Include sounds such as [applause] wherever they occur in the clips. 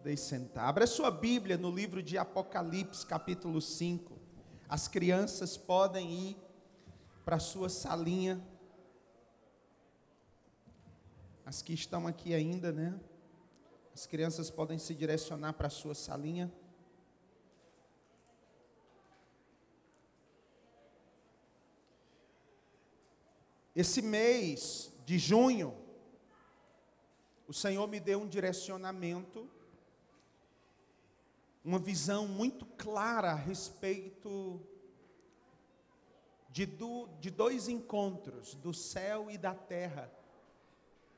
Podem sentar. Abra sua Bíblia no livro de Apocalipse, capítulo 5. As crianças podem ir para sua salinha. As que estão aqui ainda, né? As crianças podem se direcionar para sua salinha. Esse mês de junho, o Senhor me deu um direcionamento, uma visão muito clara a respeito de, do, de dois encontros, do céu e da terra,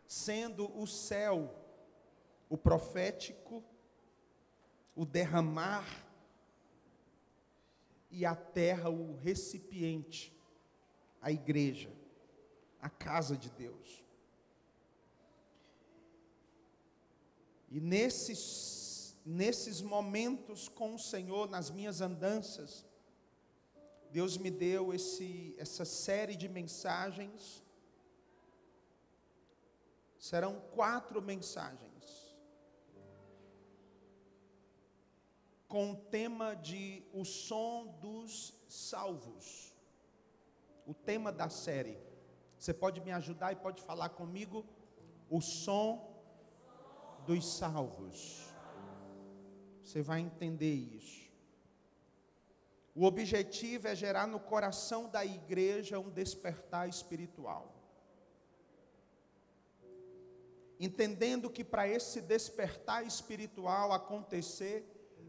sendo o céu o profético, o derramar, e a terra o recipiente, a igreja a casa de Deus. E nesses, nesses momentos com o Senhor, nas minhas andanças, Deus me deu esse, essa série de mensagens. Serão quatro mensagens. Com o tema de O Som dos Salvos. O tema da série. Você pode me ajudar e pode falar comigo? O som dos salvos. Você vai entender isso. O objetivo é gerar no coração da igreja um despertar espiritual. Entendendo que para esse despertar espiritual acontecer,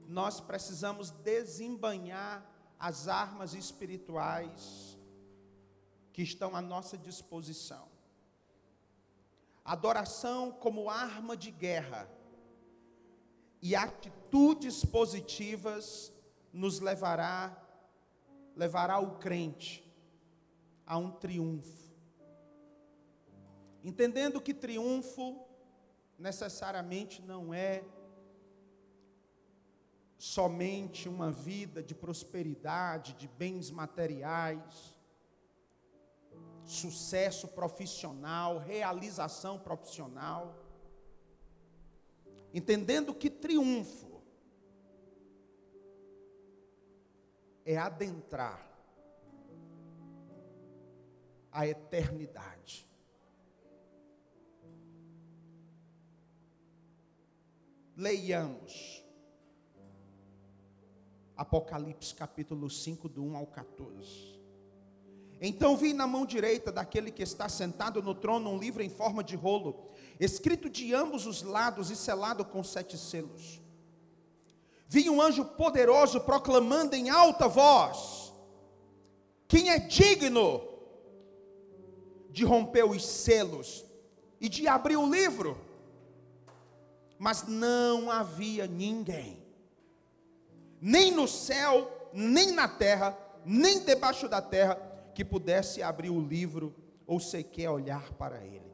nós precisamos desembanhar as armas espirituais que estão à nossa disposição. Adoração como arma de guerra e atitudes positivas nos levará levará o crente a um triunfo. Entendendo que triunfo necessariamente não é somente uma vida de prosperidade, de bens materiais, sucesso profissional, realização profissional, entendendo que triunfo é adentrar a eternidade. Leiamos Apocalipse capítulo 5, do 1 ao 14. Então vi na mão direita daquele que está sentado no trono um livro em forma de rolo, escrito de ambos os lados e selado com sete selos. Vi um anjo poderoso proclamando em alta voz: Quem é digno de romper os selos e de abrir o livro? Mas não havia ninguém, nem no céu, nem na terra, nem debaixo da terra, que pudesse abrir o livro ou sequer olhar para ele.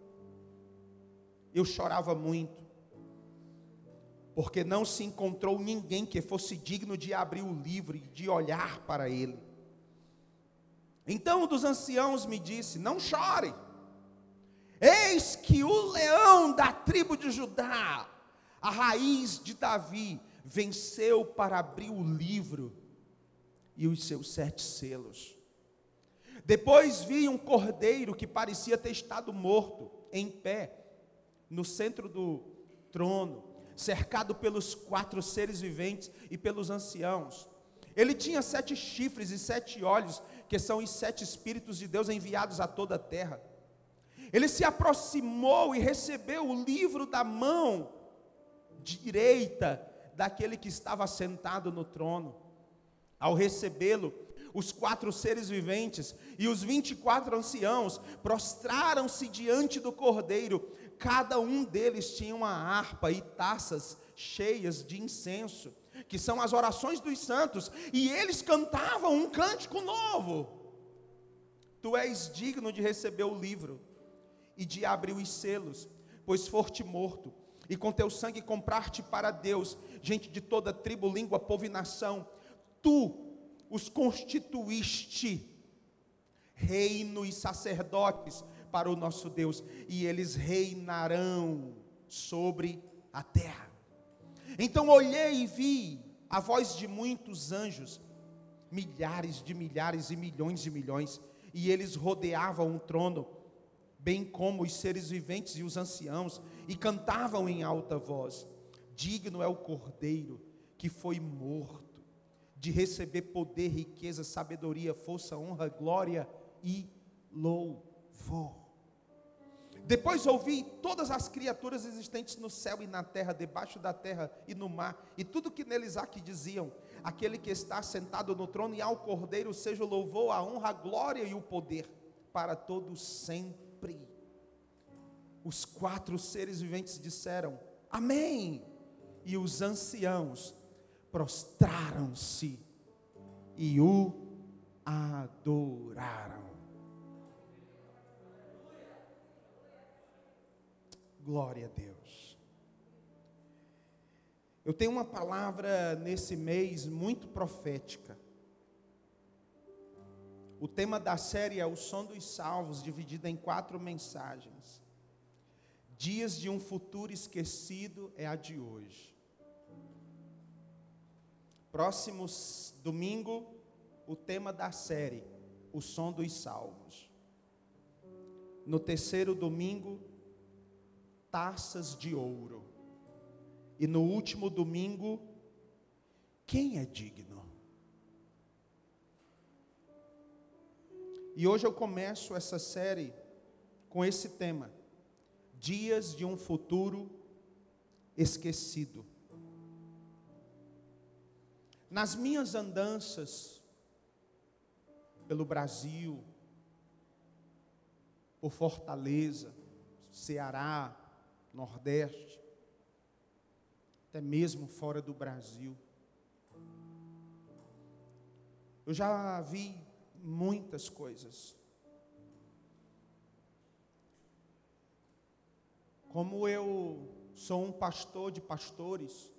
Eu chorava muito, porque não se encontrou ninguém que fosse digno de abrir o livro e de olhar para ele. Então um dos anciãos me disse: Não chore, eis que o leão da tribo de Judá, a raiz de Davi, venceu para abrir o livro e os seus sete selos. Depois vi um cordeiro que parecia ter estado morto, em pé, no centro do trono, cercado pelos quatro seres viventes e pelos anciãos. Ele tinha sete chifres e sete olhos, que são os sete Espíritos de Deus enviados a toda a terra. Ele se aproximou e recebeu o livro da mão direita daquele que estava sentado no trono. Ao recebê-lo, os quatro seres viventes e os vinte e quatro anciãos prostraram-se diante do cordeiro. Cada um deles tinha uma harpa e taças cheias de incenso, que são as orações dos santos, e eles cantavam um cântico novo. Tu és digno de receber o livro e de abrir os selos, pois foste morto, e com teu sangue compraste para Deus gente de toda tribo, língua, povo e nação. Tu os constituíste reino e sacerdotes para o nosso Deus, e eles reinarão sobre a terra. Então olhei e vi a voz de muitos anjos, milhares de milhares e milhões de milhões, e eles rodeavam o trono, bem como os seres viventes e os anciãos, e cantavam em alta voz: Digno é o cordeiro que foi morto de receber poder, riqueza, sabedoria, força, honra, glória e louvor. Depois ouvi todas as criaturas existentes no céu e na terra, debaixo da terra e no mar, e tudo que neles há que diziam: aquele que está sentado no trono e ao cordeiro seja o louvor, a honra, a glória e o poder para todos sempre. Os quatro seres viventes disseram: Amém. E os anciãos prostraram-se e o adoraram. Glória a Deus. Eu tenho uma palavra nesse mês muito profética. O tema da série é o som dos salvos, dividida em quatro mensagens. Dias de um futuro esquecido é a de hoje. Próximo domingo, o tema da série, o som dos salvos. No terceiro domingo, taças de ouro. E no último domingo, quem é digno? E hoje eu começo essa série com esse tema: Dias de um futuro esquecido. Nas minhas andanças pelo Brasil, por Fortaleza, Ceará, Nordeste, até mesmo fora do Brasil, eu já vi muitas coisas. Como eu sou um pastor de pastores,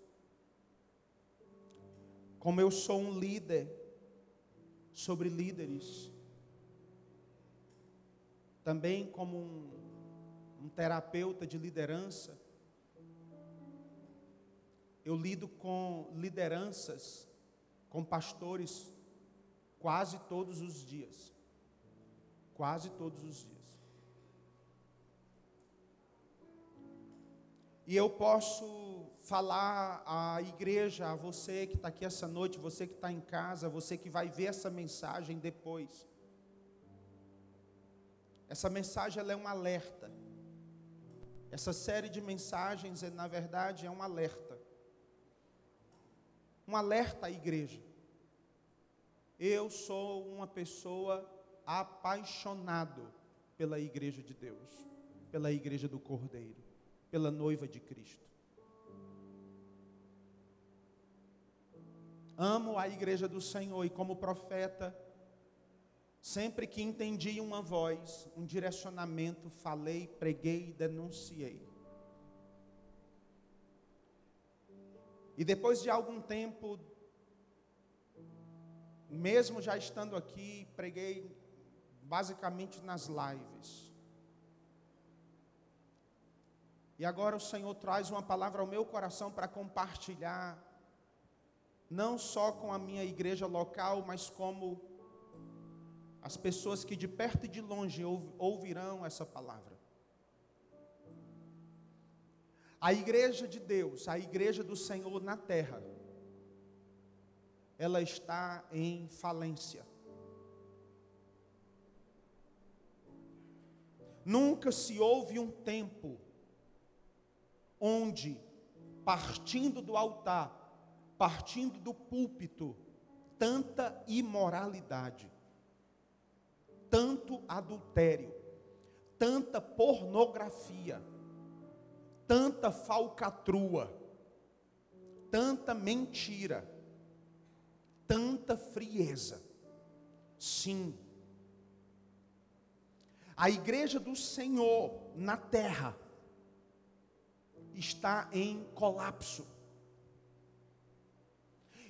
como eu sou um líder sobre líderes, também como um, um terapeuta de liderança, eu lido com lideranças, com pastores, quase todos os dias. Quase todos os dias. E eu posso falar à igreja, a você que está aqui essa noite, você que está em casa, você que vai ver essa mensagem depois. Essa mensagem ela é um alerta. Essa série de mensagens, na verdade, é um alerta. Um alerta à igreja. Eu sou uma pessoa apaixonado pela igreja de Deus, pela igreja do Cordeiro, pela noiva de Cristo. Amo a igreja do Senhor e, como profeta, sempre que entendi uma voz, um direcionamento, falei, preguei, denunciei. E depois de algum tempo, mesmo já estando aqui, preguei basicamente nas lives. E agora o Senhor traz uma palavra ao meu coração para compartilhar não só com a minha igreja local, mas como as pessoas que de perto e de longe ouvirão essa palavra. A igreja de Deus, a igreja do Senhor na terra, ela está em falência. Nunca se houve um tempo onde, partindo do altar, partindo do púlpito, tanta imoralidade, tanto adultério, tanta pornografia, tanta falcatrua, tanta mentira, tanta frieza. Sim, a igreja do Senhor na terra está em colapso.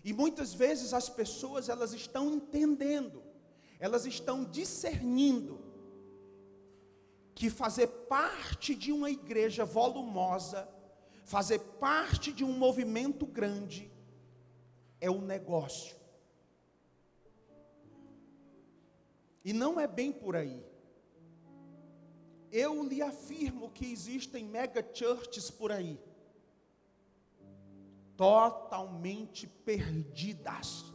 E muitas vezes as pessoas elas estão entendendo, elas estão discernindo que fazer parte de uma igreja volumosa, fazer parte de um movimento grande é um negócio. E não é bem por aí. Eu lhe afirmo que existem mega churches por aí, totalmente perdidas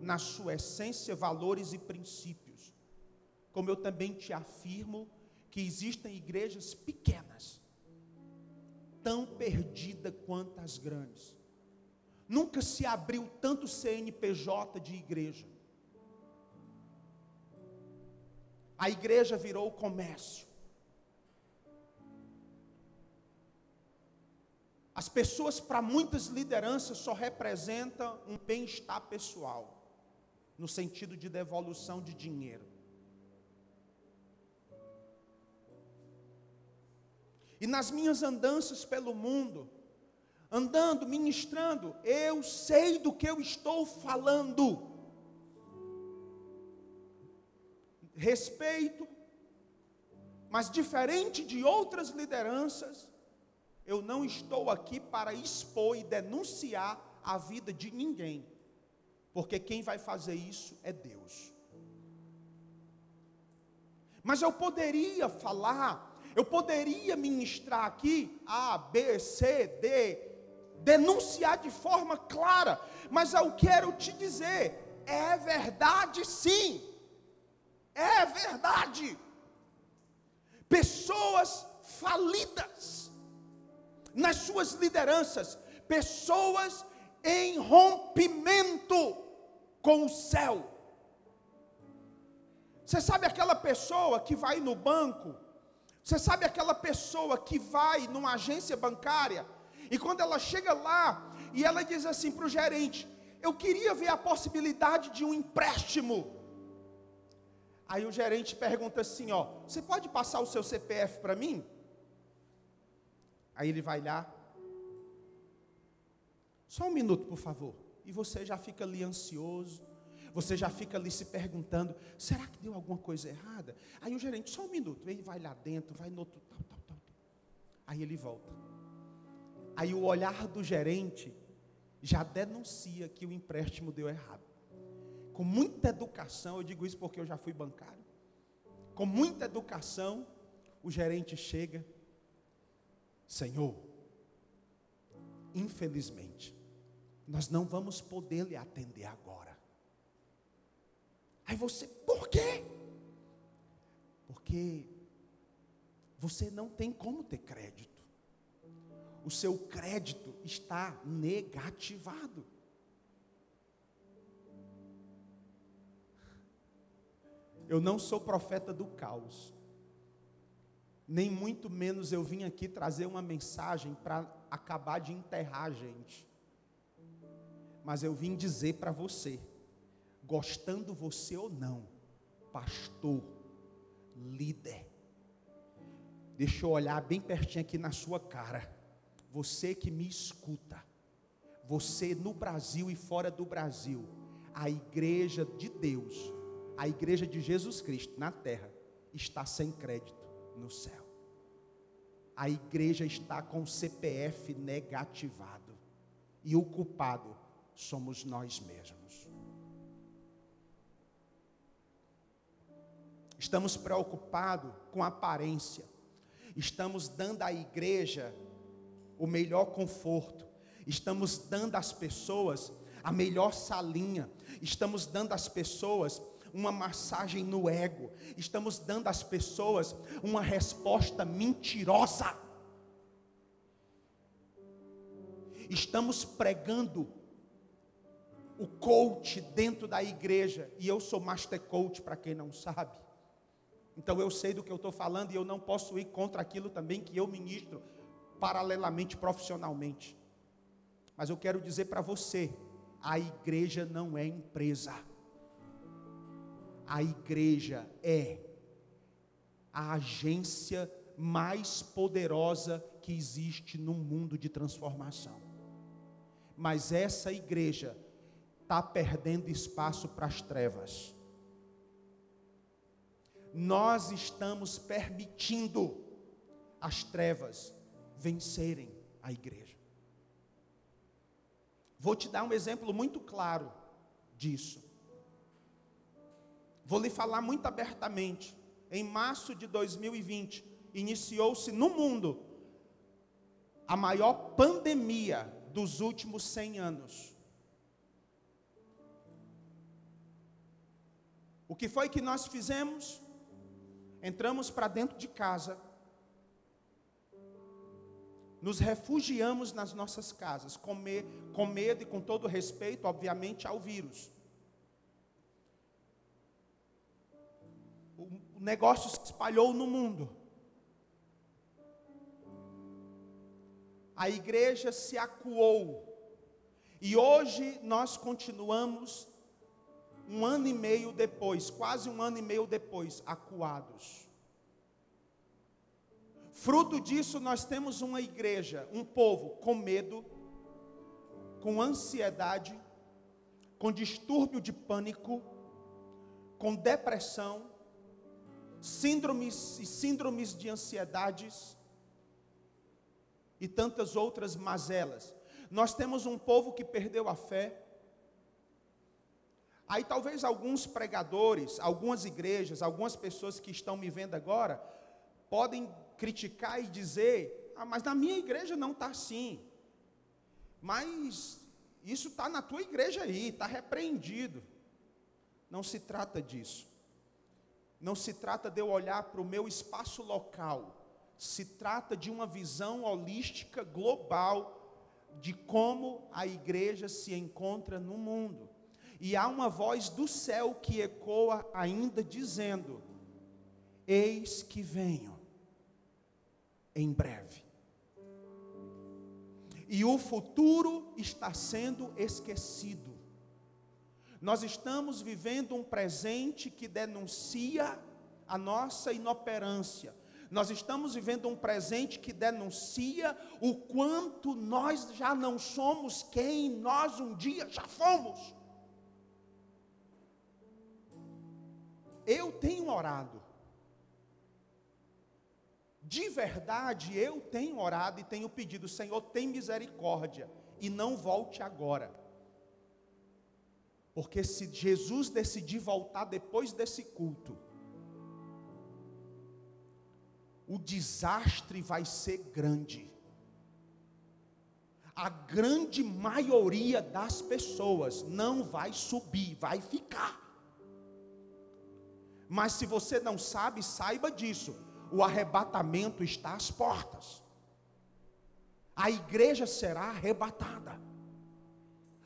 na sua essência, valores e princípios. Como eu também te afirmo que existem igrejas pequenas, tão perdidas quanto as grandes. Nunca se abriu tanto CNPJ de igreja. A igreja virou comércio. As pessoas, para muitas lideranças, só representam um bem-estar pessoal, no sentido de devolução de dinheiro. E nas minhas andanças pelo mundo, andando, ministrando, eu sei do que eu estou falando. Respeito, mas diferente de outras lideranças, eu não estou aqui para expor e denunciar a vida de ninguém, porque quem vai fazer isso é Deus. Mas eu poderia falar eu poderia ministrar aqui A, B, C, D, denunciar de forma clara, mas eu quero te dizer, é verdade sim, é verdade. Pessoas falidas nas suas lideranças, pessoas em rompimento com o céu. Você sabe aquela pessoa que vai no banco você sabe aquela pessoa que vai numa agência bancária e quando ela chega lá e ela diz assim para o gerente: Eu queria ver a possibilidade de um empréstimo. Aí o gerente pergunta assim: Ó, você pode passar o seu CPF para mim? Aí ele vai lá. Só um minuto, por favor. E você já fica ali ansioso você já fica ali se perguntando: será que deu alguma coisa errada? Aí o gerente, só um minuto, ele vai lá dentro, vai no outro, tal, tal, tal. Aí ele volta. Aí o olhar do gerente já denuncia que o empréstimo deu errado. Com muita educação, eu digo isso porque eu já fui bancário. Com muita educação, o gerente chega, Senhor, infelizmente, nós não vamos poder lhe atender agora. Aí você, por quê? Porque você não tem como ter crédito. O seu crédito está negativado. Eu não sou profeta do caos. Nem muito menos eu vim aqui trazer uma mensagem para acabar de enterrar a gente. Mas eu vim dizer para você gostando você ou não, pastor, líder. Deixa eu olhar bem pertinho aqui na sua cara. Você que me escuta, você no Brasil e fora do Brasil, a igreja de Deus, a igreja de Jesus Cristo na terra, está sem crédito no céu. A igreja está com o CPF negativado. E o culpado somos nós mesmos. estamos preocupados com a aparência, estamos dando à igreja o melhor conforto, estamos dando às pessoas a melhor salinha, estamos dando às pessoas uma massagem no ego, estamos dando às pessoas uma resposta mentirosa. Estamos pregando o coach dentro da igreja, e eu sou master coach para quem não sabe. Então eu sei do que eu estou falando e eu não posso ir contra aquilo também que eu ministro paralelamente profissionalmente. Mas eu quero dizer para você: a igreja não é empresa. A igreja é a agência mais poderosa que existe no mundo de transformação. Mas essa igreja está perdendo espaço para as trevas nós estamos permitindo as trevas vencerem a igreja. Vou te dar um exemplo muito claro disso. Vou lhe falar muito abertamente. Em março de 2020, iniciou-se no mundo a maior pandemia dos últimos 100 anos. O que foi que nós fizemos? Entramos para dentro de casa, nos refugiamos nas nossas casas, com, me, com medo e com todo respeito, obviamente, ao vírus. O negócio se espalhou no mundo. A igreja se acuou. E hoje nós continuamos, um ano e meio depois, quase um ano e meio depois, acuados. Fruto disso, nós temos uma igreja, um povo com medo, com ansiedade, com distúrbio de pânico, com depressão, síndromes e síndromes de ansiedades e tantas outras mazelas. Nós temos um povo que perdeu a fé. Aí talvez alguns pregadores, algumas igrejas, algumas pessoas que estão me vendo agora, podem criticar e dizer: ah, mas na minha igreja não está assim. Mas isso está na tua igreja aí, está repreendido. Não se trata disso. Não se trata de eu olhar para o meu espaço local. Se trata de uma visão holística global de como a igreja se encontra no mundo. E há uma voz do céu que ecoa ainda dizendo: Eis que venho em breve. E o futuro está sendo esquecido. Nós estamos vivendo um presente que denuncia a nossa inoperância. Nós estamos vivendo um presente que denuncia o quanto nós já não somos quem nós um dia já fomos. Eu tenho orado de verdade, eu tenho orado e tenho pedido, Senhor, tem misericórdia e não volte agora. Porque se Jesus decidir voltar depois desse culto, o desastre vai ser grande. A grande maioria das pessoas não vai subir, vai ficar. Mas se você não sabe, saiba disso o arrebatamento está às portas. A igreja será arrebatada.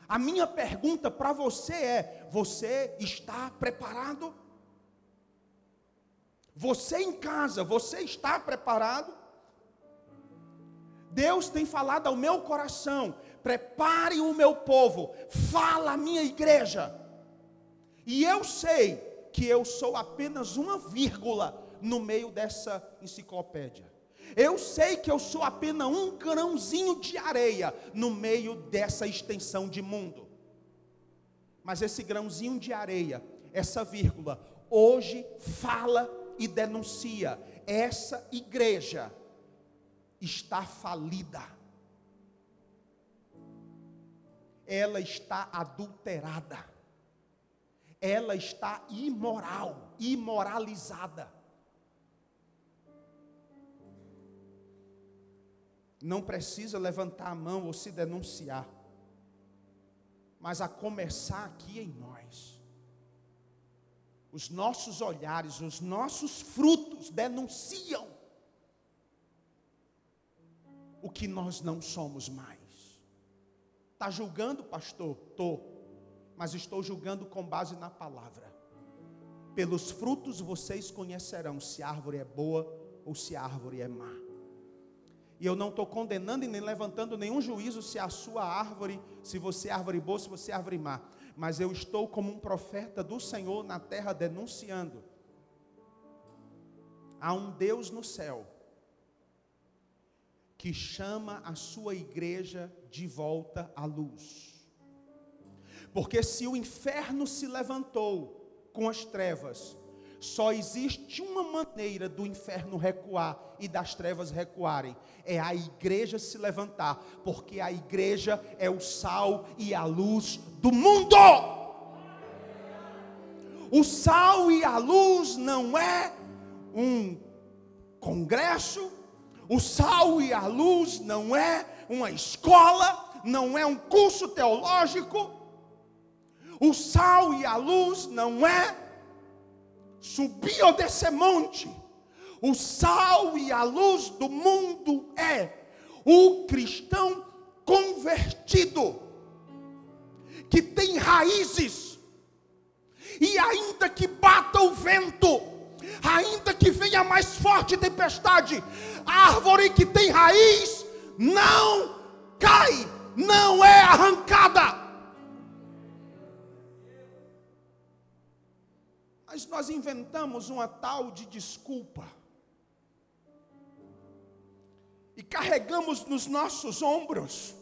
A minha pergunta para você é: você está preparado? Você em casa, você está preparado? Deus tem falado ao meu coração: prepare o meu povo, fala a minha igreja. E eu sei que eu sou apenas uma vírgula no meio dessa enciclopédia. Eu sei que eu sou apenas um grãozinho de areia no meio dessa extensão de mundo. Mas esse grãozinho de areia, essa vírgula, hoje fala e denuncia: essa igreja está falida. Ela está adulterada. Ela está imoral, imoralizada. não precisa levantar a mão ou se denunciar, mas a começar aqui em nós. Os nossos olhares, os nossos frutos denunciam o que nós não somos mais. Está julgando, pastor? Estou. Mas estou julgando com base na palavra. Pelos frutos vocês conhecerão se a árvore é boa ou se a árvore é má. E eu não estou condenando e nem levantando nenhum juízo se a sua árvore, se você é árvore boa, se você é árvore má. Mas eu estou como um profeta do Senhor na terra denunciando. Há um Deus no céu que chama a sua igreja de volta à luz. Porque se o inferno se levantou com as trevas, Só existe uma maneira do inferno recuar e das trevas recuarem: é a igreja se levantar, porque a igreja é o sal e a luz do mundo. O sal e a luz não é um congresso, o sal e a luz não é uma escola, não é um curso teológico. O sal e a luz não é subir ou descer monte. O sal e a luz do mundo é o cristão convertido, que tem raízes, e ainda que bata o vento, ainda que venha mais forte tempestade, a árvore que tem raiz não cai, não é arrancada. Nós inventamos uma tal de desculpa. E carregamos nos nossos ombros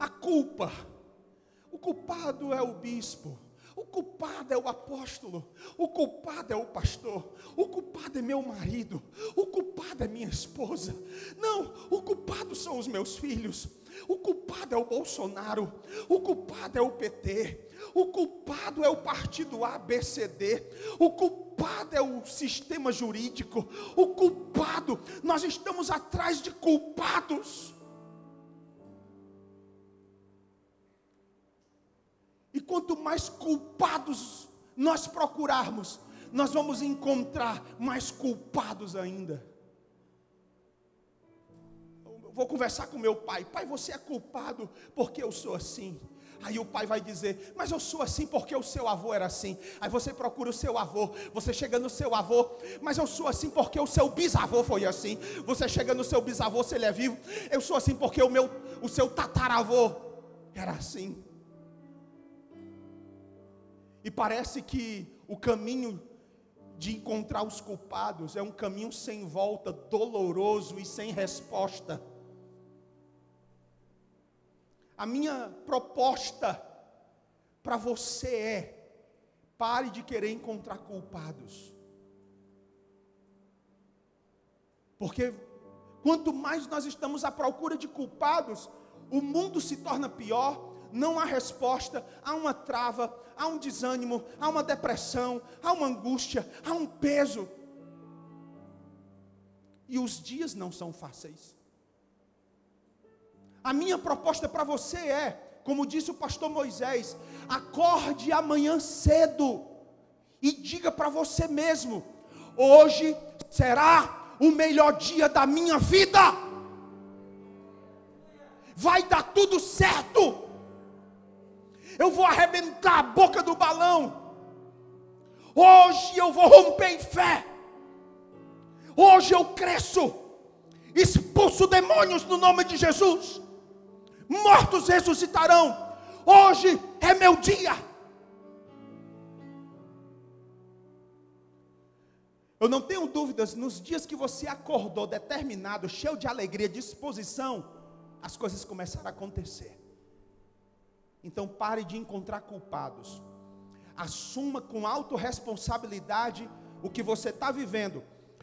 a culpa. O culpado é o bispo. O culpado é o apóstolo, o culpado é o pastor, o culpado é meu marido, o culpado é minha esposa. Não, o culpado são os meus filhos, o culpado é o Bolsonaro, o culpado é o PT, o culpado é o partido ABCD, o culpado é o sistema jurídico, o culpado, nós estamos atrás de culpados. Quanto mais culpados nós procurarmos, nós vamos encontrar mais culpados ainda. Eu vou conversar com meu pai. Pai, você é culpado porque eu sou assim. Aí o pai vai dizer: Mas eu sou assim porque o seu avô era assim. Aí você procura o seu avô, você chega no seu avô, mas eu sou assim porque o seu bisavô foi assim. Você chega no seu bisavô, se ele é vivo, eu sou assim porque o meu, o seu tataravô era assim. E parece que o caminho de encontrar os culpados é um caminho sem volta, doloroso e sem resposta. A minha proposta para você é: pare de querer encontrar culpados. Porque quanto mais nós estamos à procura de culpados, o mundo se torna pior, não há resposta, há uma trava, há um desânimo, há uma depressão, há uma angústia, há um peso. E os dias não são fáceis. A minha proposta para você é, como disse o pastor Moisés, acorde amanhã cedo e diga para você mesmo: hoje será o melhor dia da minha vida. Vai dar tudo certo eu vou arrebentar a boca do balão. Hoje eu vou romper em fé. Hoje eu cresço. Expulso demônios no nome de Jesus. Mortos ressuscitarão. Hoje é meu dia. Eu não tenho dúvidas, nos dias que você acordou determinado, cheio de alegria, disposição, as coisas começaram a acontecer. Então pare de encontrar culpados. Assuma com autorresponsabilidade o que você está vivendo.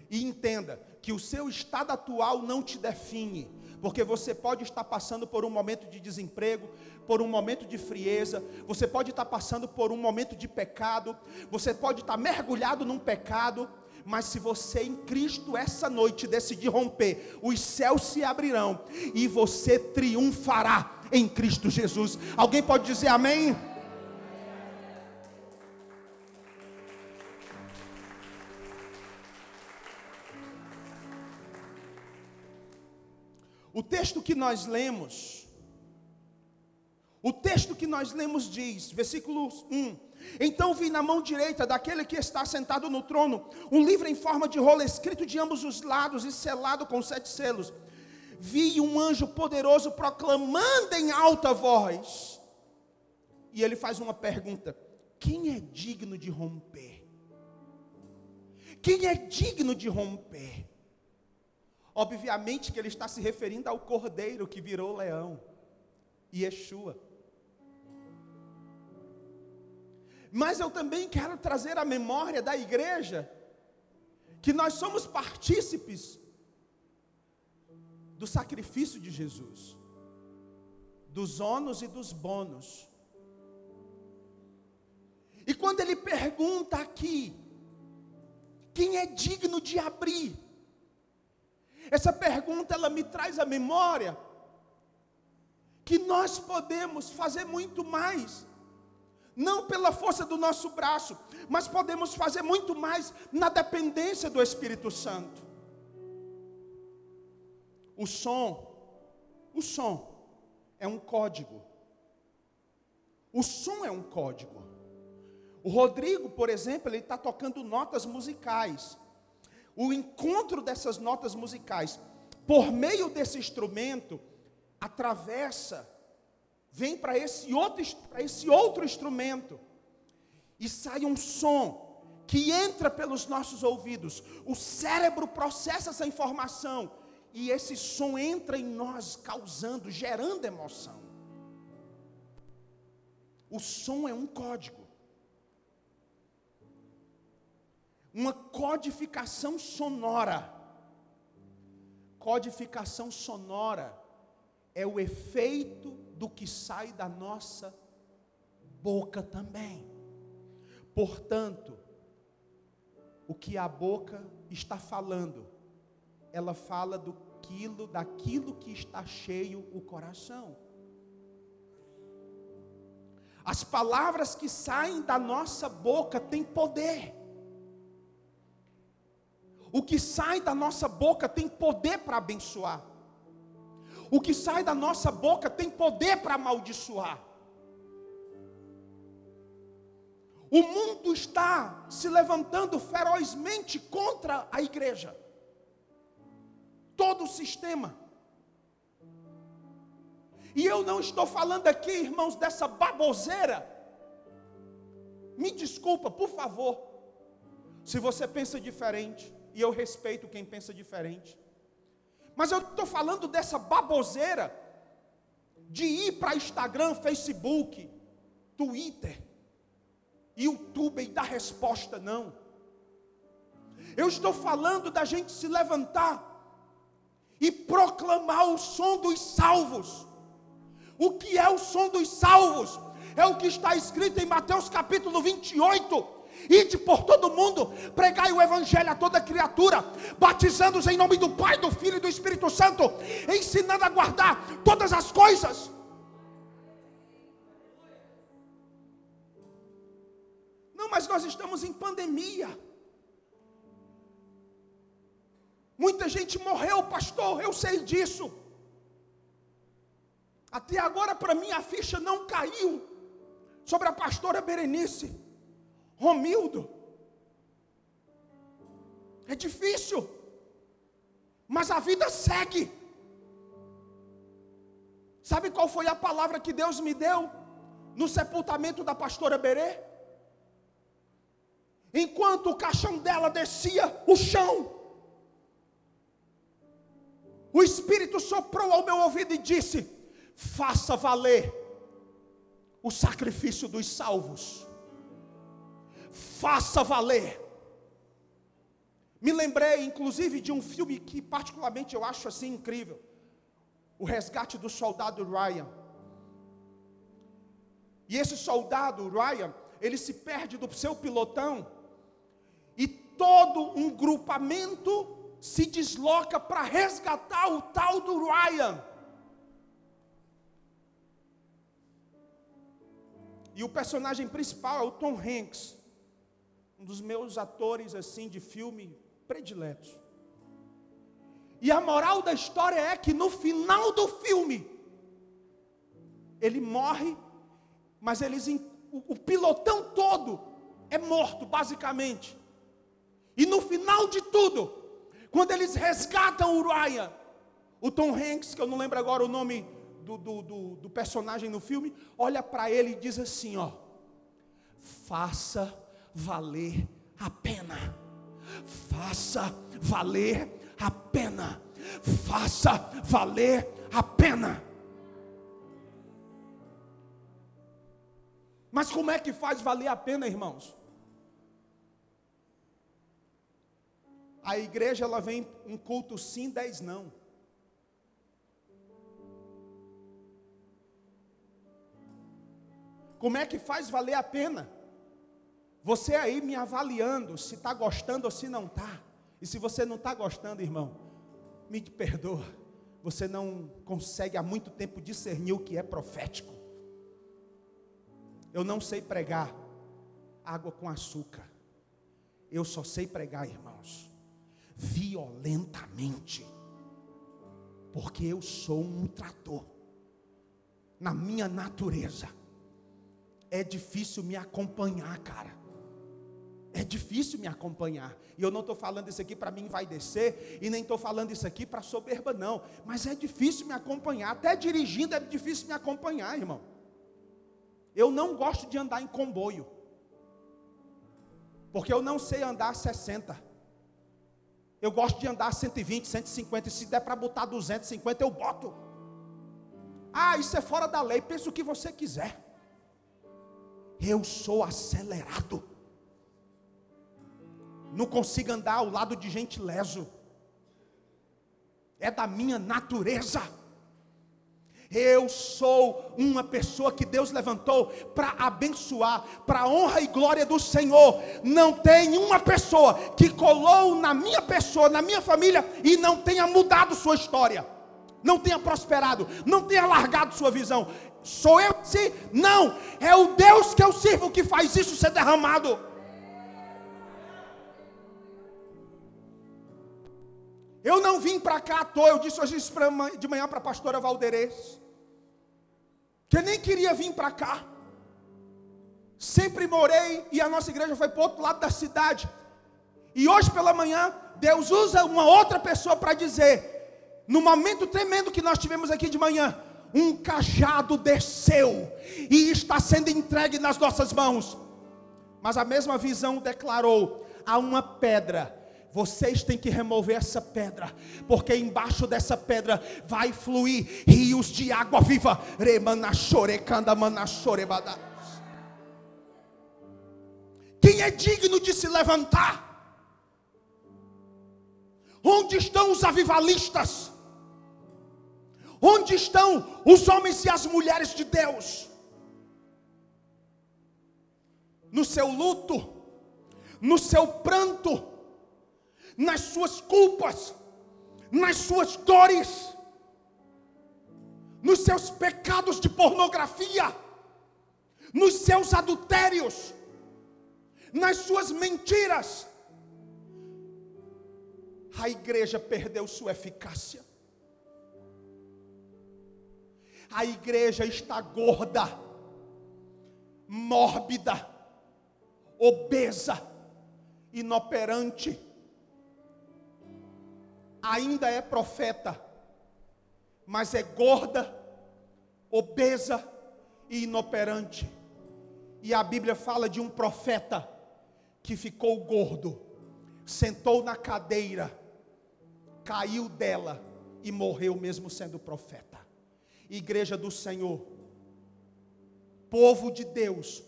E entenda que o seu estado atual não te define. Porque você pode estar passando por um momento de desemprego, por um momento de frieza, você pode estar passando por um momento de pecado, você pode estar mergulhado num pecado, mas se você em Cristo essa noite decidir romper, os céus se abrirão e você triunfará em Cristo Jesus. Alguém pode dizer amém? O texto que nós lemos, o texto que nós lemos diz, versículo 1: Então vi na mão direita daquele que está sentado no trono um livro em forma de rola escrito de ambos os lados e selado com sete selos vi um anjo poderoso proclamando em alta voz. E ele faz uma pergunta: quem é digno de romper? Quem é digno de romper? Obviamente que ele está se referindo ao cordeiro que virou leão, Yeshua. Mas eu também quero trazer à memória da igreja que nós somos partícipes do sacrifício de Jesus, dos ônus e dos bônus. E quando ele pergunta aqui, quem é digno de abrir? Essa pergunta ela me traz à memória que nós podemos fazer muito mais, não pela força do nosso braço, mas podemos fazer muito mais na dependência do Espírito Santo. O som, o som é um código. O som é um código. O Rodrigo, por exemplo, ele está tocando notas musicais. O encontro dessas notas musicais, por meio desse instrumento, atravessa, vem para esse outro, esse outro instrumento e sai um som que entra pelos nossos ouvidos. O cérebro processa essa informação e esse som entra em nós, causando, gerando emoção. O som é um código. uma codificação sonora. Codificação sonora é o efeito do que sai da nossa boca também. Portanto, o que a boca está falando, ela fala do quilo, daquilo que está cheio o coração. As palavras que saem da nossa boca têm poder. O que sai da nossa boca tem poder para abençoar. O que sai da nossa boca tem poder para amaldiçoar. O mundo está se levantando ferozmente contra a igreja. Todo o sistema. E eu não estou falando aqui, irmãos, dessa baboseira. Me desculpa, por favor. Se você pensa diferente e eu respeito quem pensa diferente. Mas eu estou falando dessa baboseira de ir para Instagram, Facebook, Twitter, YouTube e dar resposta, não. Eu estou falando da gente se levantar e proclamar o som dos salvos. O que é o som dos salvos? É o que está escrito em Mateus capítulo 28, Ide por todo mundo, pregai o evangelho a toda criatura, batizando-os em nome do Pai, do Filho e do Espírito Santo, ensinando a guardar todas as coisas. Não, mas nós estamos em pandemia. Muita gente morreu, pastor, eu sei disso. Até agora, para mim, a ficha não caiu sobre a pastora Berenice. Romildo. É difícil, mas a vida segue. Sabe qual foi a palavra que Deus me deu no sepultamento da pastora Berê? Enquanto o caixão dela descia o chão, o Espírito soprou ao meu ouvido e disse: Faça valer o sacrifício dos salvos faça valer. Me lembrei, inclusive, de um filme que, particularmente, eu acho assim incrível: O Resgate do Soldado Ryan. E esse soldado, Ryan, ele se perde do seu pilotão, e todo um grupamento se desloca para resgatar o tal do Ryan. E o personagem principal é o Tom Hanks um dos meus atores assim de filme prediletos. E a moral da história é que no final do filme ele morre, mas eles o, o pilotão todo é morto basicamente. E no final de tudo, quando eles resgatam Ryan, o Tom Hanks, que eu não lembro agora o nome do, do, do, do personagem no filme, olha para ele e diz assim: ó, faça valer a pena. Faça valer a pena. Faça valer a pena. Mas como é que faz valer a pena, irmãos? A igreja ela vem um culto sim, dez não. Como é que faz valer a pena? Você aí me avaliando se está gostando ou se não está. E se você não está gostando, irmão, me perdoa. Você não consegue há muito tempo discernir o que é profético. Eu não sei pregar água com açúcar. Eu só sei pregar, irmãos, violentamente. Porque eu sou um trator. Na minha natureza. É difícil me acompanhar, cara. É difícil me acompanhar. E eu não estou falando isso aqui para mim vai descer, e nem estou falando isso aqui para soberba, não. Mas é difícil me acompanhar. Até dirigindo é difícil me acompanhar, irmão. Eu não gosto de andar em comboio. Porque eu não sei andar 60. Eu gosto de andar 120, 150. E se der para botar 250, eu boto. Ah, isso é fora da lei. Pensa o que você quiser. Eu sou acelerado não consigo andar ao lado de gente leso. É da minha natureza. Eu sou uma pessoa que Deus levantou para abençoar, para a honra e glória do Senhor. Não tem uma pessoa que colou na minha pessoa, na minha família e não tenha mudado sua história, não tenha prosperado, não tenha largado sua visão. Sou eu? Sim, não, é o Deus que eu sirvo que faz isso ser derramado. Eu não vim para cá à toa, eu disse hoje de manhã para a pastora Valderez, que nem queria vir para cá. Sempre morei e a nossa igreja foi para o outro lado da cidade. E hoje pela manhã, Deus usa uma outra pessoa para dizer, no momento tremendo que nós tivemos aqui de manhã, um cajado desceu e está sendo entregue nas nossas mãos. Mas a mesma visão declarou: há uma pedra vocês têm que remover essa pedra, porque embaixo dessa pedra vai fluir rios de água viva. Quem é digno de se levantar? Onde estão os avivalistas? Onde estão os homens e as mulheres de Deus? No seu luto, no seu pranto, nas suas culpas, nas suas dores, nos seus pecados de pornografia, nos seus adultérios, nas suas mentiras. A igreja perdeu sua eficácia. A igreja está gorda, mórbida, obesa, inoperante ainda é profeta, mas é gorda, obesa e inoperante. E a Bíblia fala de um profeta que ficou gordo, sentou na cadeira, caiu dela e morreu mesmo sendo profeta. Igreja do Senhor, povo de Deus,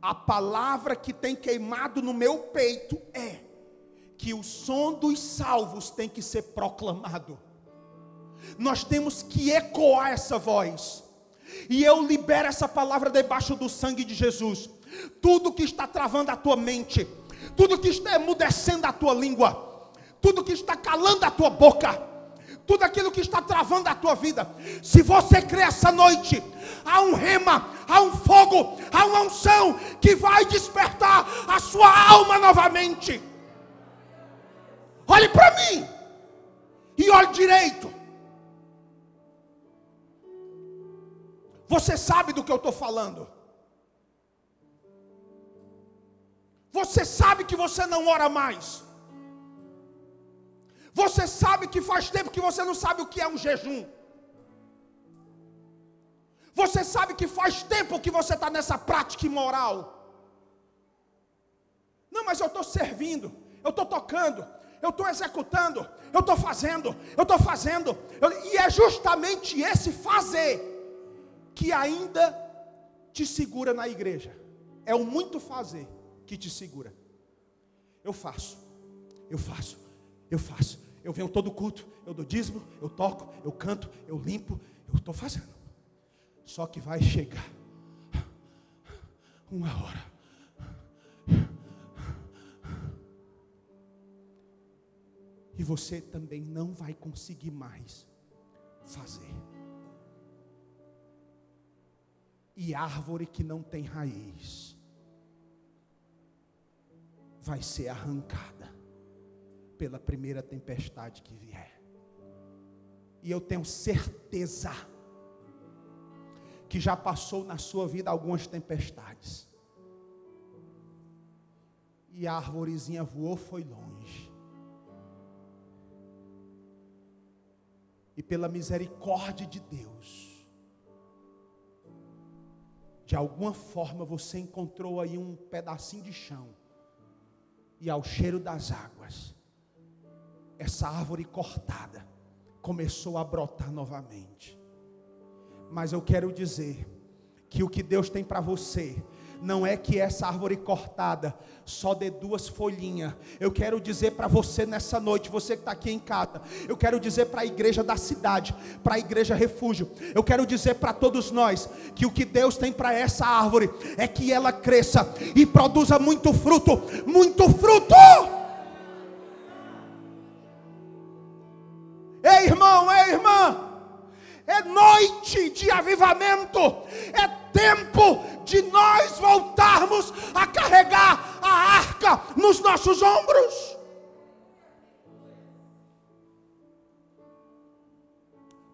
a palavra que tem queimado no meu peito é: que o som dos salvos tem que ser proclamado. Nós temos que ecoar essa voz. E eu libero essa palavra debaixo do sangue de Jesus. Tudo que está travando a tua mente, tudo que está emudecendo a tua língua, tudo que está calando a tua boca, tudo aquilo que está travando a tua vida. Se você crê essa noite, há um rema, há um fogo, há uma unção que vai despertar a sua alma novamente. Olhe para mim e olhe direito. Você sabe do que eu estou falando. Você sabe que você não ora mais. Você sabe que faz tempo que você não sabe o que é um jejum. Você sabe que faz tempo que você está nessa prática imoral. Não, mas eu estou servindo, eu estou tocando, eu estou executando, eu estou fazendo, eu estou fazendo, eu, e é justamente esse fazer que ainda te segura na igreja? É o muito fazer que te segura. Eu faço, eu faço, eu faço. Eu venho todo culto, eu dou dízimo, eu toco, eu canto, eu limpo, eu estou fazendo. Só que vai chegar uma hora. E você também não vai conseguir mais fazer. E árvore que não tem raiz vai ser arrancada pela primeira tempestade que vier. E eu tenho certeza que já passou na sua vida algumas tempestades. E a arvorezinha voou, foi longe. E pela misericórdia de Deus, de alguma forma você encontrou aí um pedacinho de chão. E ao cheiro das águas, essa árvore cortada começou a brotar novamente. Mas eu quero dizer que o que Deus tem para você não é que essa árvore cortada só dê duas folhinhas. Eu quero dizer para você nessa noite, você que está aqui em casa, eu quero dizer para a igreja da cidade, para a igreja refúgio, eu quero dizer para todos nós que o que Deus tem para essa árvore é que ela cresça e produza muito fruto, muito fruto. Ei, irmão, ei, irmã, é noite de avivamento, é tempo de nós voltarmos a carregar a arca nos nossos ombros.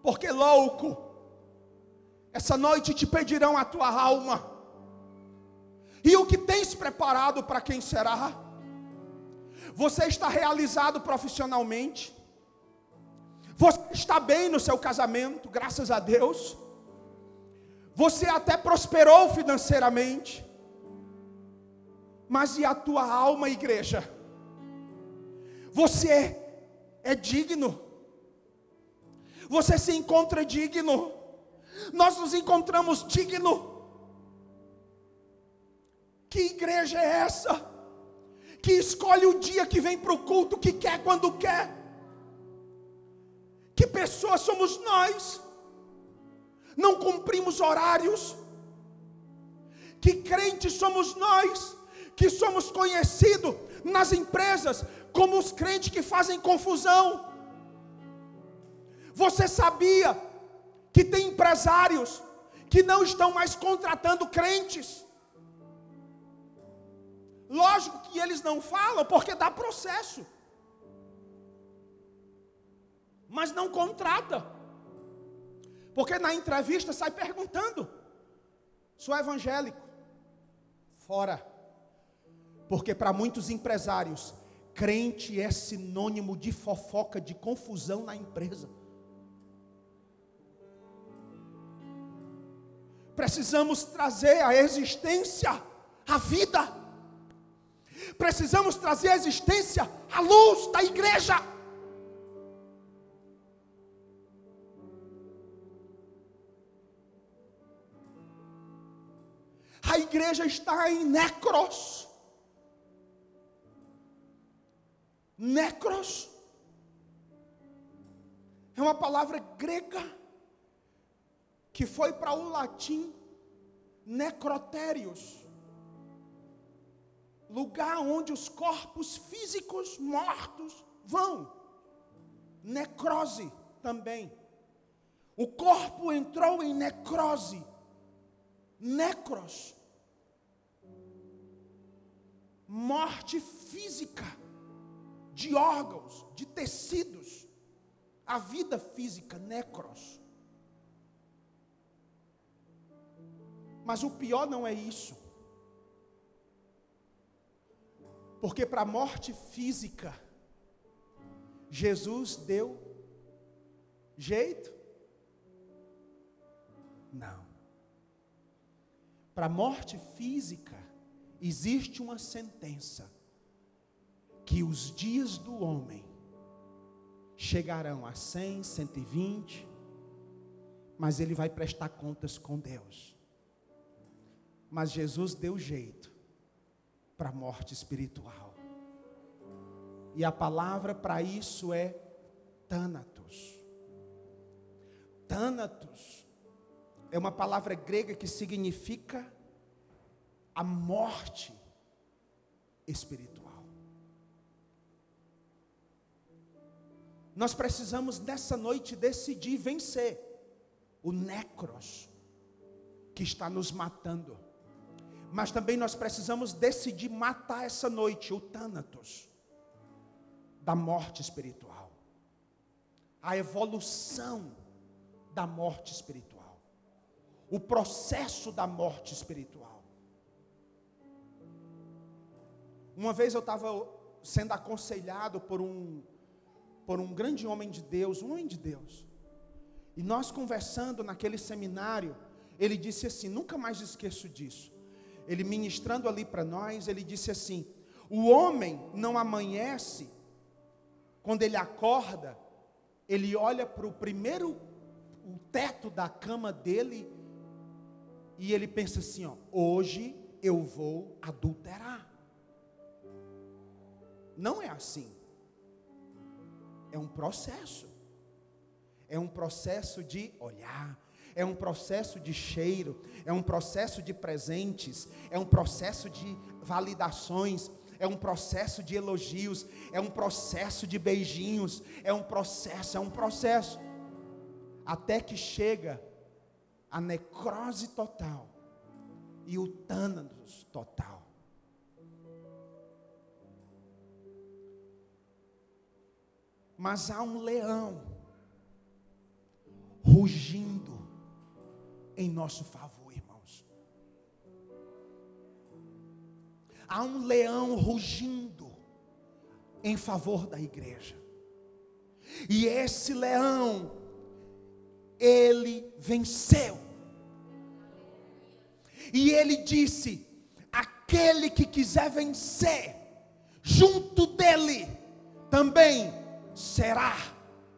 Porque louco, essa noite te pedirão a tua alma. E o que tens preparado para quem será? Você está realizado profissionalmente? Você está bem no seu casamento, graças a Deus? Você até prosperou financeiramente. Mas e a tua alma, igreja? Você é digno. Você se encontra digno. Nós nos encontramos digno. Que igreja é essa? Que escolhe o dia que vem para o culto, que quer quando quer. Que pessoas somos nós? Não cumprimos horários. Que crentes somos nós, que somos conhecidos nas empresas como os crentes que fazem confusão. Você sabia que tem empresários que não estão mais contratando crentes? Lógico que eles não falam porque dá processo. Mas não contrata. Porque na entrevista sai perguntando: sou evangélico? Fora. Porque para muitos empresários, crente é sinônimo de fofoca, de confusão na empresa. Precisamos trazer a existência, a vida. Precisamos trazer a existência, a luz da igreja. A igreja está em necros. Necros é uma palavra grega que foi para o latim necrotérios lugar onde os corpos físicos mortos vão. Necrose também. O corpo entrou em necrose. Necros morte física de órgãos, de tecidos, a vida física, necros. Mas o pior não é isso. Porque para a morte física, Jesus deu jeito? Não. Para a morte física, existe uma sentença que os dias do homem chegarão a 100, 120, mas ele vai prestar contas com Deus. Mas Jesus deu jeito para a morte espiritual. E a palavra para isso é Thanatos. Thanatos é uma palavra grega que significa a morte espiritual. Nós precisamos nessa noite decidir vencer o necros que está nos matando. Mas também nós precisamos decidir matar essa noite o Thanatos da morte espiritual. A evolução da morte espiritual. O processo da morte espiritual. Uma vez eu estava sendo aconselhado por um por um grande homem de Deus, um homem de Deus. E nós conversando naquele seminário, ele disse assim: nunca mais esqueço disso. Ele ministrando ali para nós, ele disse assim: o homem não amanhece, quando ele acorda, ele olha para o primeiro o teto da cama dele e ele pensa assim: ó, hoje eu vou adulterar. Não é assim. É um processo. É um processo de olhar, é um processo de cheiro, é um processo de presentes, é um processo de validações, é um processo de elogios, é um processo de beijinhos, é um processo, é um processo. Até que chega a necrose total e o tânatos total. Mas há um leão rugindo em nosso favor, irmãos. Há um leão rugindo em favor da igreja. E esse leão ele venceu. E ele disse: aquele que quiser vencer, junto dele também será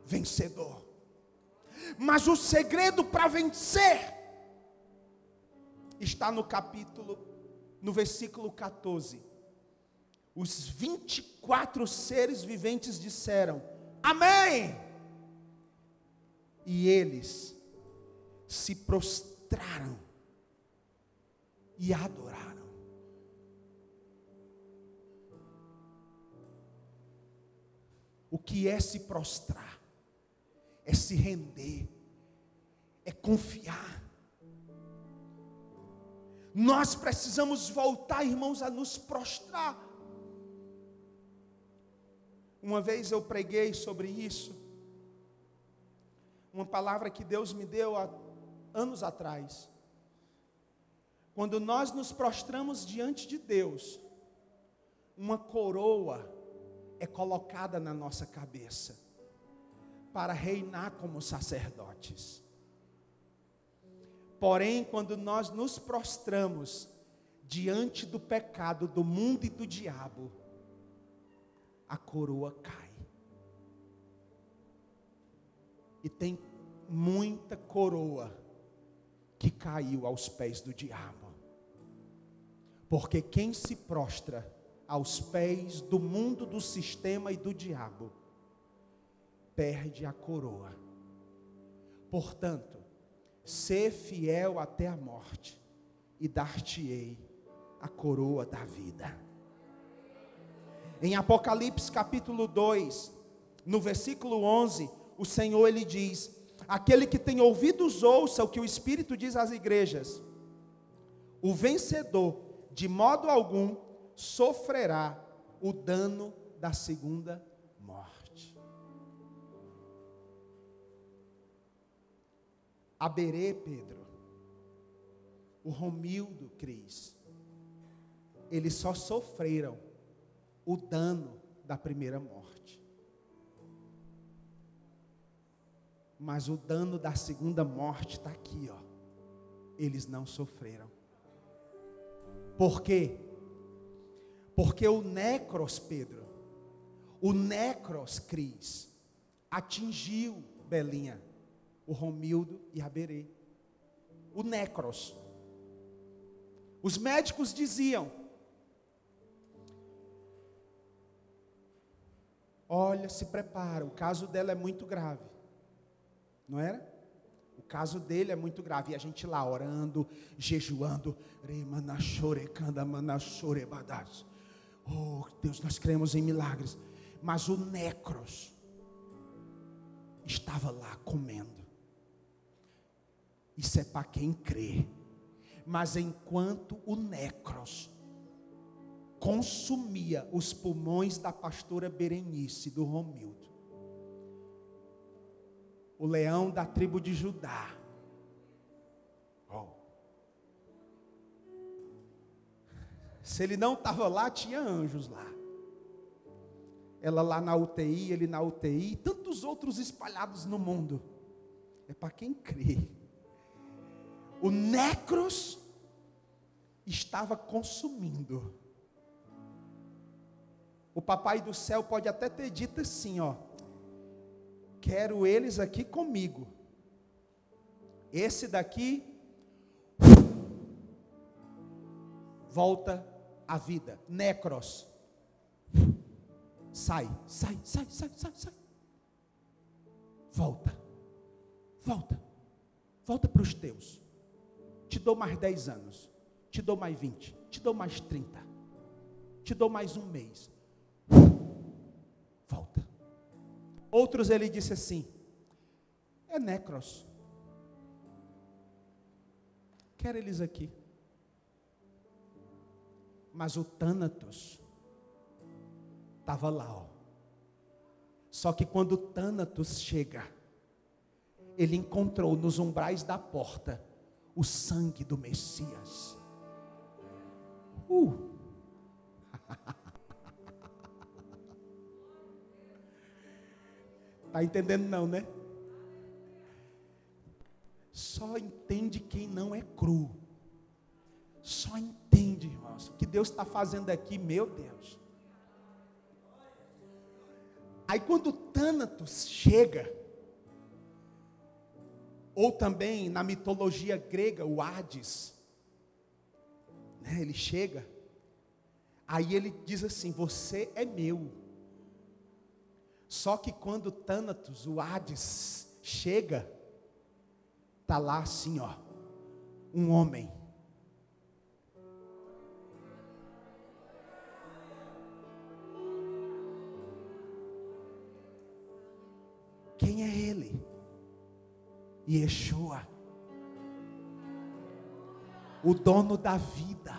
vencedor. Mas o segredo para vencer está no capítulo, no versículo 14. Os 24 seres viventes disseram: Amém e eles se prostraram e adoraram. O que é se prostrar? É se render, é confiar. Nós precisamos voltar, irmãos, a nos prostrar. Uma vez eu preguei sobre isso uma palavra que Deus me deu há anos atrás. Quando nós nos prostramos diante de Deus, uma coroa é colocada na nossa cabeça para reinar como sacerdotes. Porém, quando nós nos prostramos diante do pecado do mundo e do diabo, a coroa cai. E tem muita coroa que caiu aos pés do diabo. Porque quem se prostra aos pés do mundo, do sistema e do diabo, perde a coroa. Portanto, ser fiel até a morte, e dar-te-ei a coroa da vida. Em Apocalipse capítulo 2, no versículo 11, o Senhor ele diz: Aquele que tem ouvidos ouça o que o Espírito diz às igrejas. O vencedor, de modo algum, sofrerá o dano da segunda morte. Aberê, Pedro, o Romildo, Cris, eles só sofreram o dano da primeira morte. Mas o dano da segunda morte está aqui, ó. Eles não sofreram. Por quê? Porque o necros, Pedro, o necros, Cris, atingiu Belinha, o Romildo e a Berê. O necros. Os médicos diziam: Olha, se prepara, o caso dela é muito grave. Não era? O caso dele é muito grave. E a gente lá orando, jejuando. Oh, Deus, nós cremos em milagres. Mas o necros estava lá comendo. Isso é para quem crê. Mas enquanto o necros consumia os pulmões da pastora Berenice do Romildo, o leão da tribo de Judá. Se ele não estava lá, tinha anjos lá. Ela lá na UTI, ele na UTI, tantos outros espalhados no mundo. É para quem crê. O necros estava consumindo. O papai do céu pode até ter dito assim, ó: Quero eles aqui comigo. Esse daqui volta à vida. Necros. Sai, sai, sai, sai, sai, sai. Volta. Volta. Volta para os teus. Te dou mais 10 anos. Te dou mais 20. Te dou mais 30. Te dou mais um mês. Volta. Outros ele disse assim: é necros. Quero eles aqui. Mas o Tânatos estava lá, ó. Só que quando o Tânatos chega, ele encontrou nos umbrais da porta o sangue do Messias. Uh! Está [laughs] entendendo não, né? Só entende quem não é cru. Só entende, irmãos, o que Deus está fazendo aqui, meu Deus. Aí quando Tânatos chega, ou também na mitologia grega, o Hades, né, ele chega, aí ele diz assim: Você é meu. Só que quando Tânatos, o Hades, chega, tá lá assim, ó, um homem. Yeshua, o dono da vida,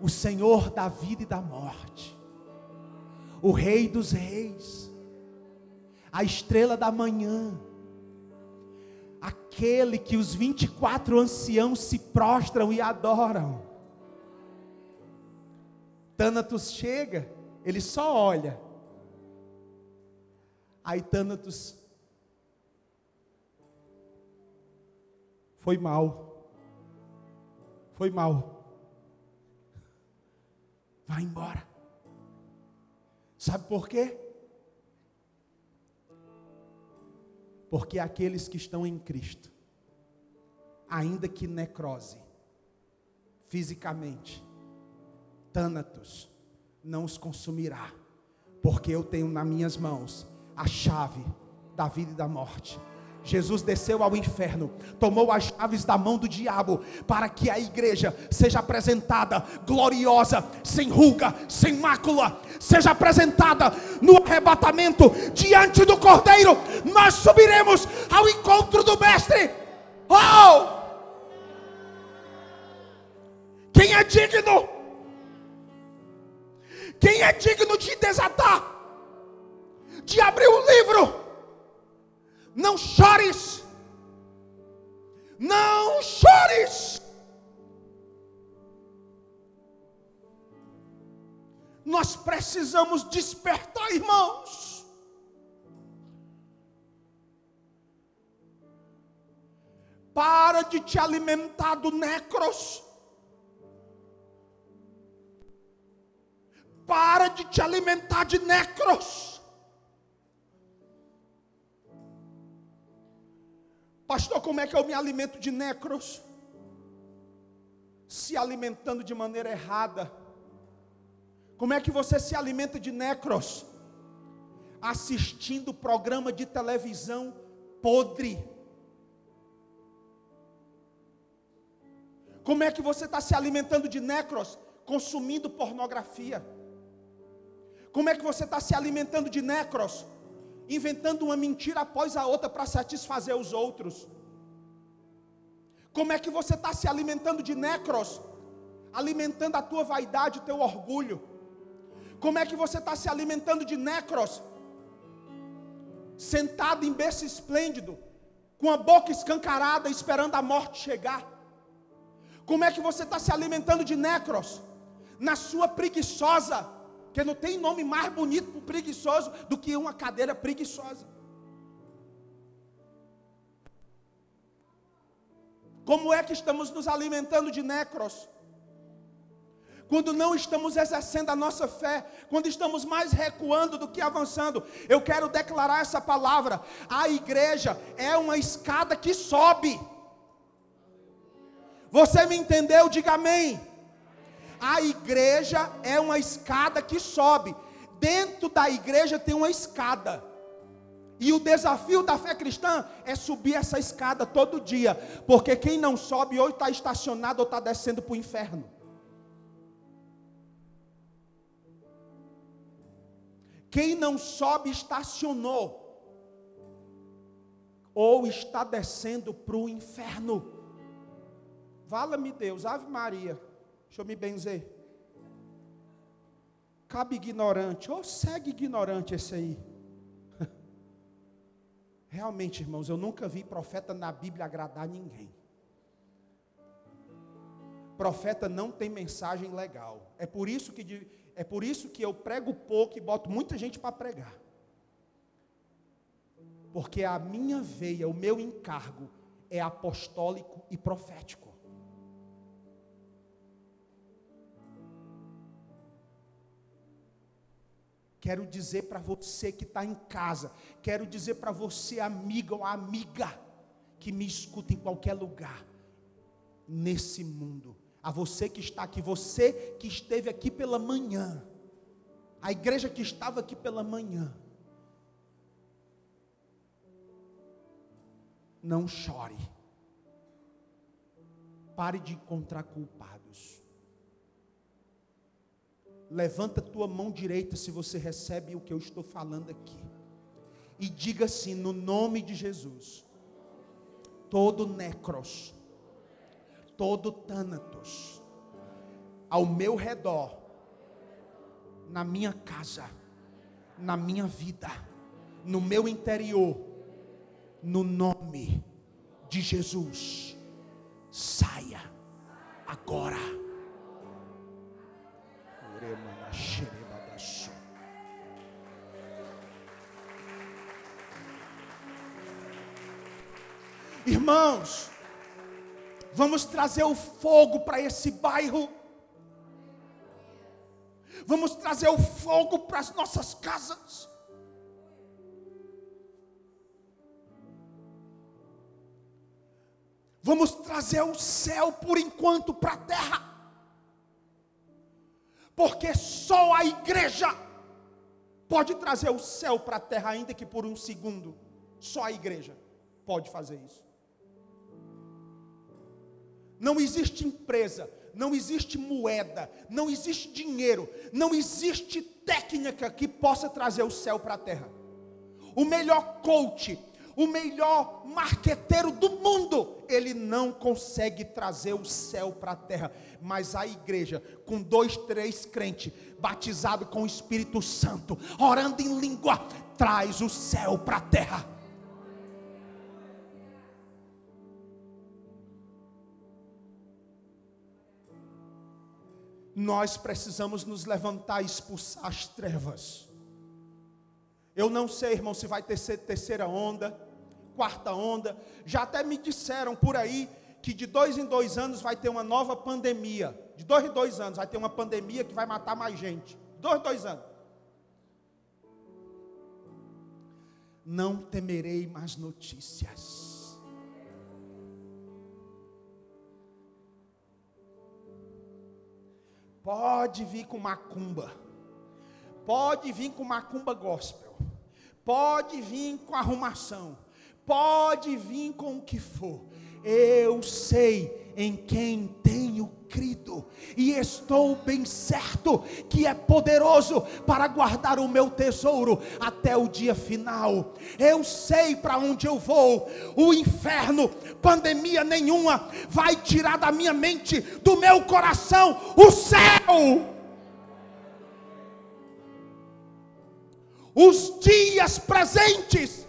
o Senhor da vida e da morte o Rei dos Reis, a estrela da manhã, aquele que os 24 anciãos se prostram e adoram. Tânatos chega, ele só olha. Aí Tânatos foi mal. Foi mal. Vai embora. Sabe por quê? Porque aqueles que estão em Cristo, ainda que necrose, fisicamente, Tânatos, não os consumirá, porque eu tenho nas minhas mãos a chave da vida e da morte. Jesus desceu ao inferno, tomou as chaves da mão do diabo, para que a igreja seja apresentada gloriosa, sem ruga, sem mácula, seja apresentada no arrebatamento diante do Cordeiro. Nós subiremos ao encontro do Mestre. Oh! Quem é digno? Quem é digno de desatar? De abrir o livro? Não chores. Não chores. Nós precisamos despertar, irmãos. Para de te alimentar do necros. Para de te alimentar de necros. Pastor, como é que eu me alimento de necros? se alimentando de maneira errada? Como é que você se alimenta de necros? Assistindo programa de televisão podre. Como é que você está se alimentando de necros? Consumindo pornografia. Como é que você está se alimentando de necros? Inventando uma mentira após a outra para satisfazer os outros. Como é que você está se alimentando de necros? Alimentando a tua vaidade, o teu orgulho. Como é que você está se alimentando de necros? Sentado em berço esplêndido, com a boca escancarada, esperando a morte chegar. Como é que você está se alimentando de necros? Na sua preguiçosa, que não tem nome mais bonito para preguiçoso do que uma cadeira preguiçosa. Como é que estamos nos alimentando de necros? Quando não estamos exercendo a nossa fé, quando estamos mais recuando do que avançando, eu quero declarar essa palavra: a igreja é uma escada que sobe. Você me entendeu? Diga amém. A igreja é uma escada que sobe. Dentro da igreja tem uma escada. E o desafio da fé cristã é subir essa escada todo dia, porque quem não sobe ou está estacionado ou está descendo para o inferno. Quem não sobe estacionou ou está descendo para o inferno. Vala-me Deus, Ave Maria, deixa eu me benzer. Cabe ignorante, ou segue ignorante esse aí. [laughs] Realmente, irmãos, eu nunca vi profeta na Bíblia agradar ninguém. Profeta não tem mensagem legal. É por isso que, é por isso que eu prego pouco e boto muita gente para pregar. Porque a minha veia, o meu encargo é apostólico e profético. Quero dizer para você que está em casa, quero dizer para você, amiga ou amiga, que me escuta em qualquer lugar, nesse mundo, a você que está aqui, você que esteve aqui pela manhã, a igreja que estava aqui pela manhã, não chore, pare de encontrar culpados. Levanta tua mão direita se você recebe o que eu estou falando aqui. E diga assim, no nome de Jesus. Todo necros, todo tânatos, ao meu redor, na minha casa, na minha vida, no meu interior, no nome de Jesus, saia agora Irmãos, vamos trazer o fogo para esse bairro. Vamos trazer o fogo para as nossas casas. Vamos trazer o céu por enquanto para a terra porque só a igreja pode trazer o céu para a terra, ainda que por um segundo. Só a igreja pode fazer isso. Não existe empresa, não existe moeda, não existe dinheiro, não existe técnica que possa trazer o céu para a terra. O melhor coach, o melhor marqueteiro do mundo, ele não consegue trazer o céu para a terra. Mas a igreja, com dois, três crentes, batizado com o Espírito Santo, orando em língua, traz o céu para a terra. Nós precisamos nos levantar e expulsar as trevas. Eu não sei, irmão, se vai ter terceira onda quarta onda. Já até me disseram por aí que de dois em dois anos vai ter uma nova pandemia. De dois em dois anos vai ter uma pandemia que vai matar mais gente. Dois em dois anos. Não temerei mais notícias. Pode vir com macumba. Pode vir com macumba gospel. Pode vir com arrumação. Pode vir com o que for. Eu sei em quem tenho crido, e estou bem certo que é poderoso para guardar o meu tesouro até o dia final. Eu sei para onde eu vou, o inferno, pandemia nenhuma, vai tirar da minha mente, do meu coração, o céu. Os dias presentes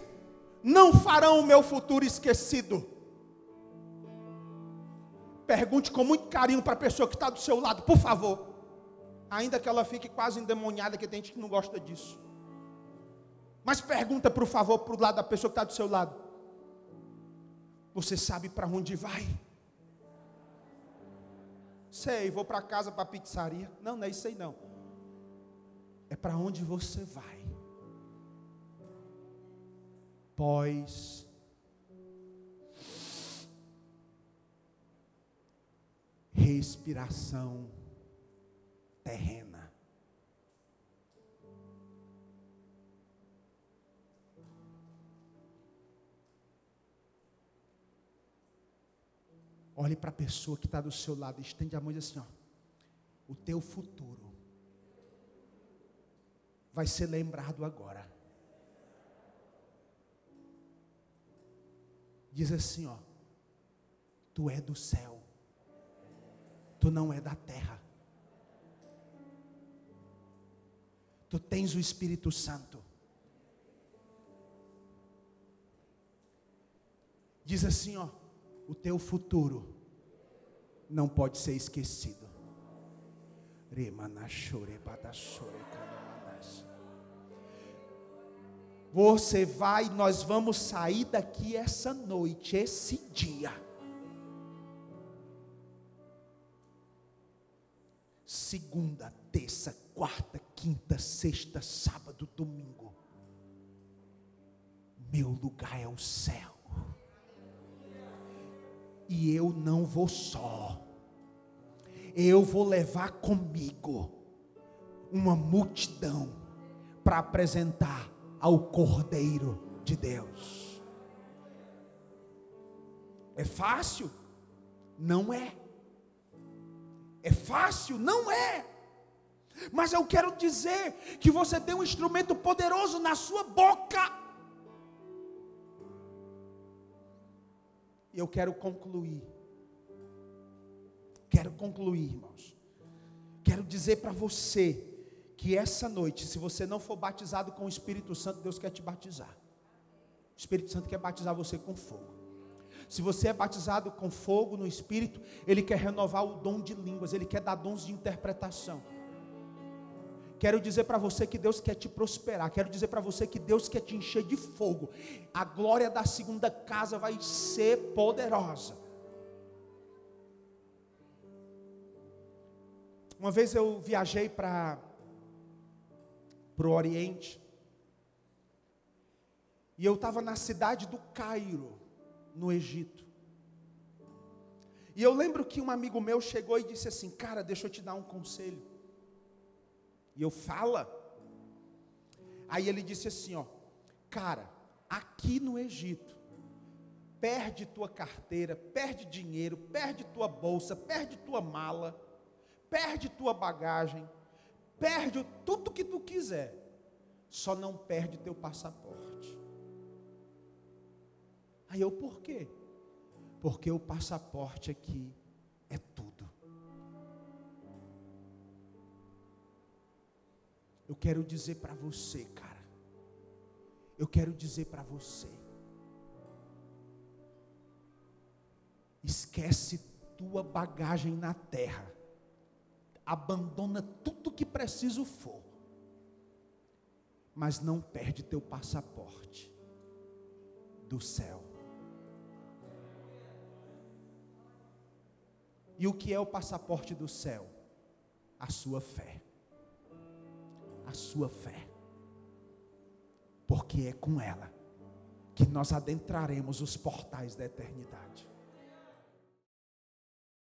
não farão o meu futuro esquecido. Pergunte com muito carinho para a pessoa que está do seu lado, por favor. Ainda que ela fique quase endemoniada, que tem gente que não gosta disso. Mas pergunta, por favor, para o lado da pessoa que está do seu lado. Você sabe para onde vai? Sei, vou para casa, para a pizzaria. Não, não é isso aí não. É para onde você vai. Pós respiração terrena. Olhe para a pessoa que está do seu lado, estende a mão e diz assim: ó, o teu futuro vai ser lembrado agora. Diz assim, ó, tu é do céu tu não é da terra. Tu tens o Espírito Santo. Diz assim, ó, o teu futuro não pode ser esquecido. Você vai, nós vamos sair daqui essa noite, esse dia segunda, terça, quarta, quinta, sexta, sábado, domingo. Meu lugar é o céu. E eu não vou só. Eu vou levar comigo uma multidão para apresentar ao Cordeiro de Deus. É fácil? Não é. É fácil? Não é. Mas eu quero dizer que você tem um instrumento poderoso na sua boca. E eu quero concluir. Quero concluir, irmãos. Quero dizer para você que essa noite, se você não for batizado com o Espírito Santo, Deus quer te batizar. O Espírito Santo quer batizar você com fogo. Se você é batizado com fogo no Espírito, Ele quer renovar o dom de línguas, Ele quer dar dons de interpretação. Quero dizer para você que Deus quer te prosperar. Quero dizer para você que Deus quer te encher de fogo. A glória da segunda casa vai ser poderosa. Uma vez eu viajei para o Oriente. E eu estava na cidade do Cairo no Egito. E eu lembro que um amigo meu chegou e disse assim: Cara, deixa eu te dar um conselho. E eu fala. Aí ele disse assim: Ó, cara, aqui no Egito, perde tua carteira, perde dinheiro, perde tua bolsa, perde tua mala, perde tua bagagem, perde tudo que tu quiser, só não perde teu passaporte. Aí eu, por quê? Porque o passaporte aqui é tudo. Eu quero dizer para você, cara. Eu quero dizer para você. Esquece tua bagagem na terra. Abandona tudo que preciso for. Mas não perde teu passaporte do céu. E o que é o passaporte do céu? A sua fé. A sua fé. Porque é com ela que nós adentraremos os portais da eternidade.